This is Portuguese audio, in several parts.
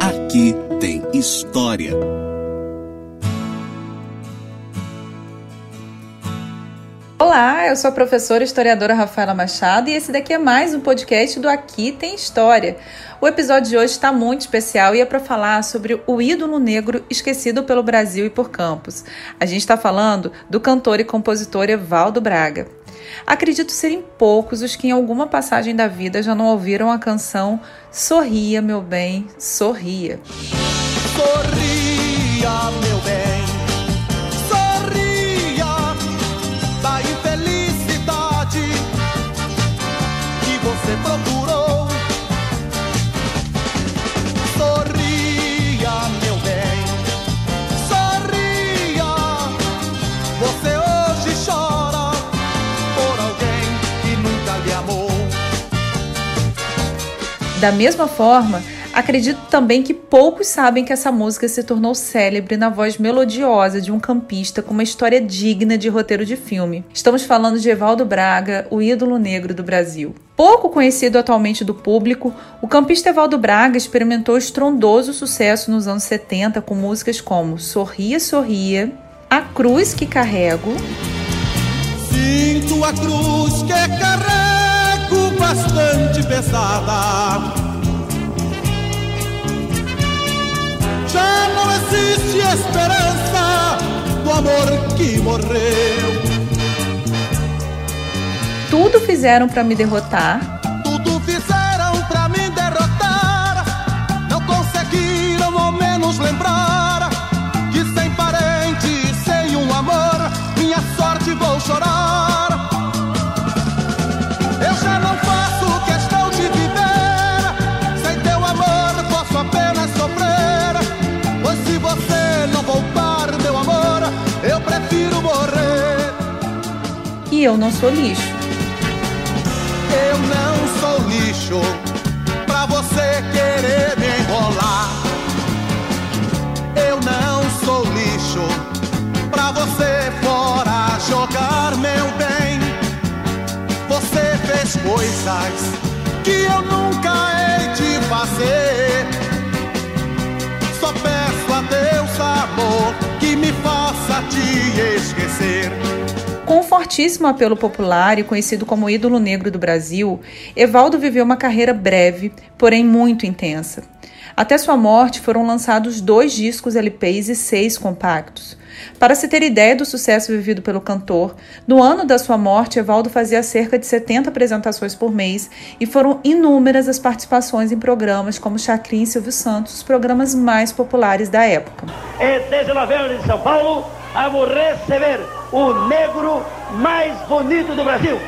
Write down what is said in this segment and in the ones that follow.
Aqui tem história. Olá, eu sou a professora historiadora Rafaela Machado e esse daqui é mais um podcast do Aqui Tem História. O episódio de hoje está muito especial e é para falar sobre o ídolo negro esquecido pelo Brasil e por Campos. A gente está falando do cantor e compositor Evaldo Braga. Acredito serem poucos os que em alguma passagem da vida já não ouviram a canção Sorria, meu bem, sorria. Sorria, meu Da mesma forma, acredito também que poucos sabem que essa música se tornou célebre na voz melodiosa de um campista com uma história digna de roteiro de filme. Estamos falando de Evaldo Braga, o ídolo negro do Brasil. Pouco conhecido atualmente do público, o campista Evaldo Braga experimentou estrondoso sucesso nos anos 70 com músicas como Sorria, Sorria, A Cruz que Carrego. Sinto a cruz que carrego bastante pesada. Já não existe esperança do amor que morreu. Tudo fizeram para me derrotar. E eu não sou lixo. Eu não sou lixo pra você querer me enrolar. Eu não sou lixo pra você fora jogar meu bem. Você fez coisas que eu nunca hei de fazer. Só peço a Deus, amor, que me faça te esquecer. Com fortíssimo apelo popular e conhecido como ídolo negro do Brasil, Evaldo viveu uma carreira breve, porém muito intensa. Até sua morte foram lançados dois discos LPs e seis compactos. Para se ter ideia do sucesso vivido pelo cantor, no ano da sua morte, Evaldo fazia cerca de 70 apresentações por mês e foram inúmeras as participações em programas como Chacrin e Silvio Santos, os programas mais populares da época. É desde novembro de São Paulo, vamos receber o negro mais bonito do Brasil.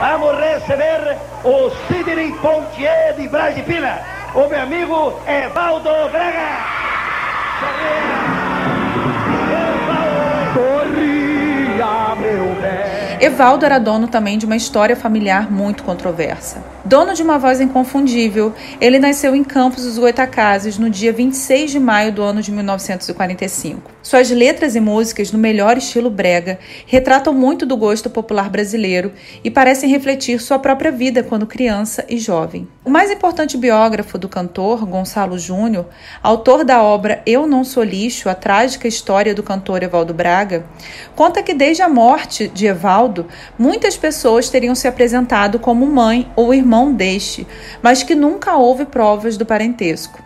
Vamos receber o Sidney Pontier de Brás de Pina, o meu amigo Evaldo Braga. Sorria, meu bem. Evaldo era dono também de uma história familiar muito controversa. Dono de uma voz inconfundível, ele nasceu em Campos dos Goitacazes no dia 26 de maio do ano de 1945. Suas letras e músicas, no melhor estilo brega, retratam muito do gosto popular brasileiro e parecem refletir sua própria vida quando criança e jovem. O mais importante biógrafo do cantor, Gonçalo Júnior, autor da obra Eu Não Sou Lixo, a trágica história do cantor Evaldo Braga, conta que desde a morte de Evaldo, muitas pessoas teriam se apresentado como mãe ou irmão deste, mas que nunca houve provas do parentesco.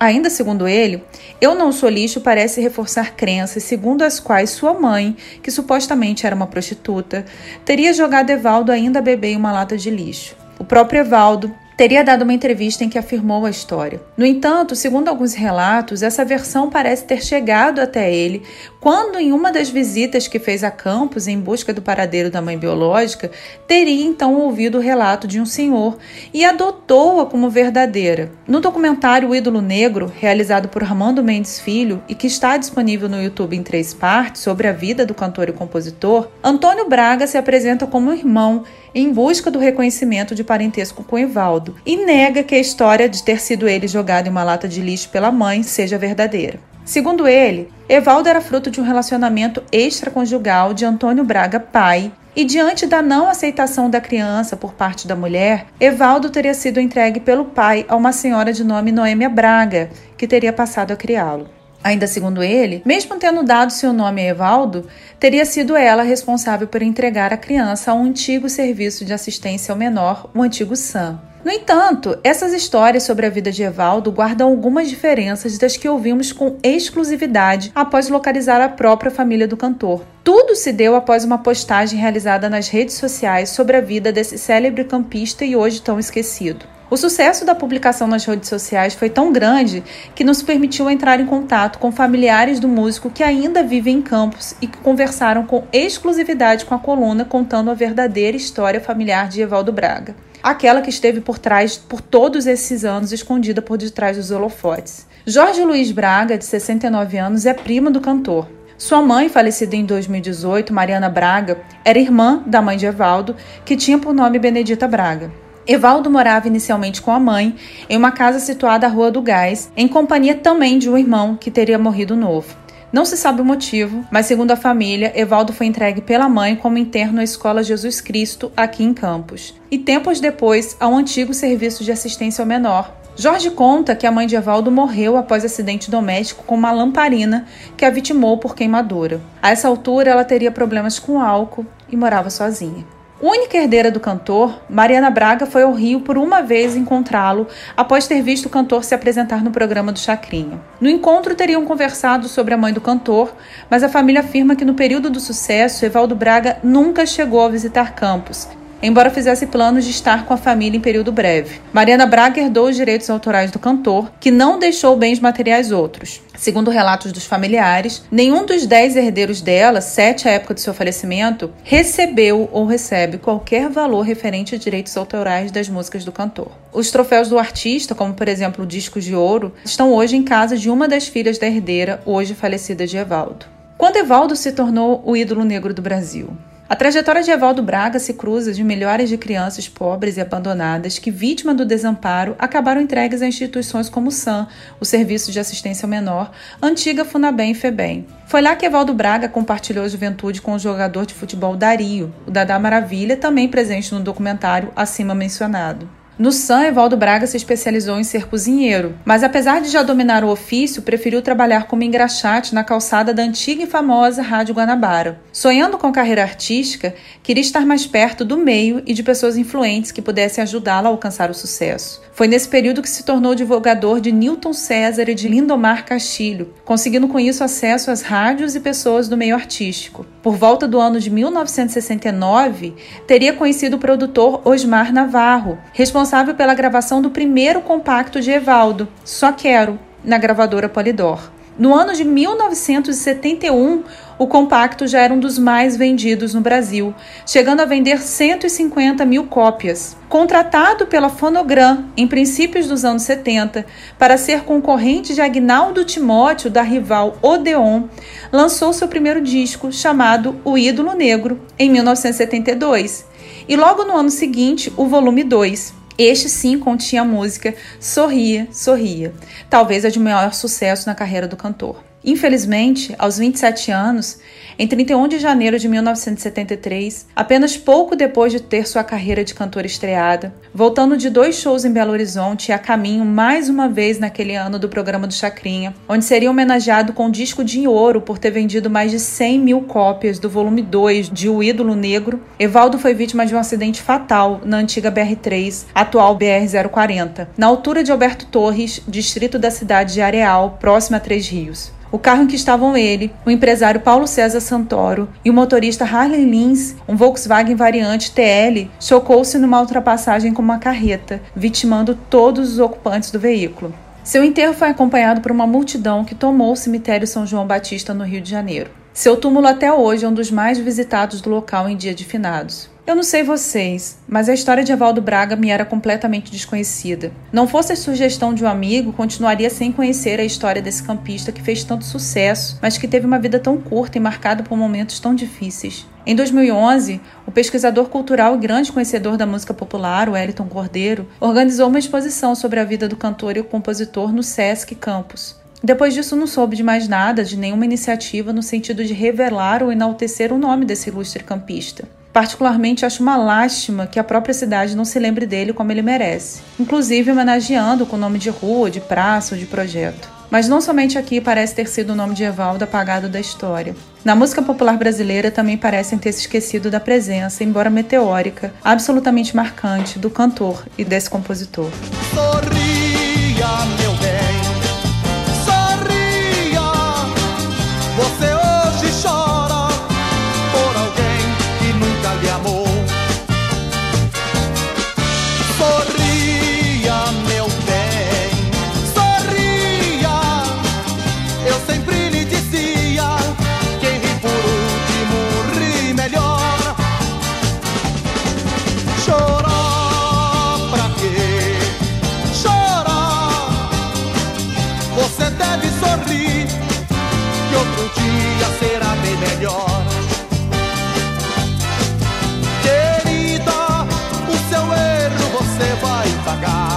Ainda segundo ele, Eu Não Sou Lixo parece reforçar crenças segundo as quais sua mãe, que supostamente era uma prostituta, teria jogado Evaldo ainda bebê em uma lata de lixo. O próprio Evaldo teria dado uma entrevista em que afirmou a história. No entanto, segundo alguns relatos, essa versão parece ter chegado até ele quando, em uma das visitas que fez a Campos em busca do paradeiro da mãe biológica, teria então ouvido o relato de um senhor e adotou-a como verdadeira. No documentário O Ídolo Negro, realizado por Armando Mendes Filho e que está disponível no YouTube em três partes sobre a vida do cantor e compositor, Antônio Braga se apresenta como irmão em busca do reconhecimento de parentesco com Evaldo e nega que a história de ter sido ele jogado em uma lata de lixo pela mãe seja verdadeira. Segundo ele, Evaldo era fruto de um relacionamento extraconjugal de Antônio Braga pai E diante da não aceitação da criança por parte da mulher, Evaldo teria sido entregue pelo pai a uma senhora de nome Noêmia Braga, que teria passado a criá-lo. Ainda segundo ele, mesmo tendo dado seu nome a Evaldo, teria sido ela responsável por entregar a criança a um antigo serviço de assistência ao menor, o antigo SAM. No entanto, essas histórias sobre a vida de Evaldo guardam algumas diferenças das que ouvimos com exclusividade após localizar a própria família do cantor. Tudo se deu após uma postagem realizada nas redes sociais sobre a vida desse célebre campista e hoje tão esquecido. O sucesso da publicação nas redes sociais foi tão grande que nos permitiu entrar em contato com familiares do músico que ainda vivem em Campos e que conversaram com exclusividade com a coluna contando a verdadeira história familiar de Evaldo Braga. Aquela que esteve por trás por todos esses anos, escondida por detrás dos holofotes. Jorge Luiz Braga, de 69 anos, é primo do cantor. Sua mãe, falecida em 2018, Mariana Braga, era irmã da mãe de Evaldo, que tinha por nome Benedita Braga. Evaldo morava inicialmente com a mãe em uma casa situada à Rua do Gás, em companhia também de um irmão que teria morrido novo. Não se sabe o motivo, mas segundo a família, Evaldo foi entregue pela mãe como interno à Escola Jesus Cristo, aqui em Campos, e tempos depois ao antigo serviço de assistência ao menor. Jorge conta que a mãe de Evaldo morreu após acidente doméstico com uma lamparina que a vitimou por queimadura. A essa altura, ela teria problemas com álcool e morava sozinha. Única herdeira do cantor, Mariana Braga foi ao Rio por uma vez encontrá-lo após ter visto o cantor se apresentar no programa do Chacrinha. No encontro teriam conversado sobre a mãe do cantor, mas a família afirma que no período do sucesso, Evaldo Braga nunca chegou a visitar Campos embora fizesse planos de estar com a família em período breve. Mariana Braga herdou os direitos autorais do cantor, que não deixou bens materiais outros. Segundo relatos dos familiares, nenhum dos dez herdeiros dela, sete à época do seu falecimento, recebeu ou recebe qualquer valor referente a direitos autorais das músicas do cantor. Os troféus do artista, como por exemplo discos de ouro, estão hoje em casa de uma das filhas da herdeira, hoje falecida de Evaldo. Quando Evaldo se tornou o ídolo negro do Brasil? A trajetória de Evaldo Braga se cruza de milhares de crianças pobres e abandonadas que, vítima do desamparo, acabaram entregues a instituições como o SAM, o Serviço de Assistência ao Menor, antiga Funabem e FEBEM. Foi lá que Evaldo Braga compartilhou a juventude com o jogador de futebol Dario, o Dadá Maravilha, também presente no documentário acima mencionado. No SAM, Evaldo Braga se especializou em ser cozinheiro, mas apesar de já dominar o ofício, preferiu trabalhar como engraxate na calçada da antiga e famosa Rádio Guanabara. Sonhando com carreira artística, queria estar mais perto do meio e de pessoas influentes que pudessem ajudá-lo a alcançar o sucesso. Foi nesse período que se tornou divulgador de Newton César e de Lindomar Castilho, conseguindo com isso acesso às rádios e pessoas do meio artístico. Por volta do ano de 1969, teria conhecido o produtor Osmar Navarro, responsável pela gravação do primeiro compacto de Evaldo, Só Quero, na gravadora Polydor. No ano de 1971, o compacto já era um dos mais vendidos no Brasil, chegando a vender 150 mil cópias. Contratado pela Fonogram em princípios dos anos 70 para ser concorrente de Agnaldo Timóteo da rival Odeon, lançou seu primeiro disco chamado O Ídolo Negro em 1972 e logo no ano seguinte o volume 2. Este sim continha a música Sorria, Sorria, talvez a de maior sucesso na carreira do cantor. Infelizmente, aos 27 anos, em 31 de janeiro de 1973, apenas pouco depois de ter sua carreira de cantor estreada, voltando de dois shows em Belo Horizonte e a caminho mais uma vez naquele ano do programa do Chacrinha, onde seria homenageado com disco de ouro por ter vendido mais de 100 mil cópias do volume 2 de O Ídolo Negro, Evaldo foi vítima de um acidente fatal na antiga BR-3, atual BR-040, na altura de Alberto Torres, distrito da cidade de Areal, próximo a Três Rios. O carro em que estavam ele, o empresário Paulo César Santoro e o motorista Harley Lins, um Volkswagen variante TL, chocou-se numa ultrapassagem com uma carreta, vitimando todos os ocupantes do veículo. Seu enterro foi acompanhado por uma multidão que tomou o cemitério São João Batista no Rio de Janeiro. Seu túmulo até hoje é um dos mais visitados do local em dia de finados. Eu não sei vocês, mas a história de Evaldo Braga me era completamente desconhecida. Não fosse a sugestão de um amigo, continuaria sem conhecer a história desse campista que fez tanto sucesso, mas que teve uma vida tão curta e marcada por momentos tão difíceis. Em 2011, o pesquisador cultural e grande conhecedor da música popular, o Wellington Cordeiro, organizou uma exposição sobre a vida do cantor e o compositor no Sesc Campus. Depois disso, não soube de mais nada, de nenhuma iniciativa no sentido de revelar ou enaltecer o nome desse ilustre campista. Particularmente, acho uma lástima que a própria cidade não se lembre dele como ele merece, inclusive homenageando com nome de rua, de praça ou de projeto. Mas não somente aqui parece ter sido o nome de Evaldo apagado da história. Na música popular brasileira também parecem ter se esquecido da presença, embora meteórica, absolutamente marcante do cantor e desse compositor. Sorria, God.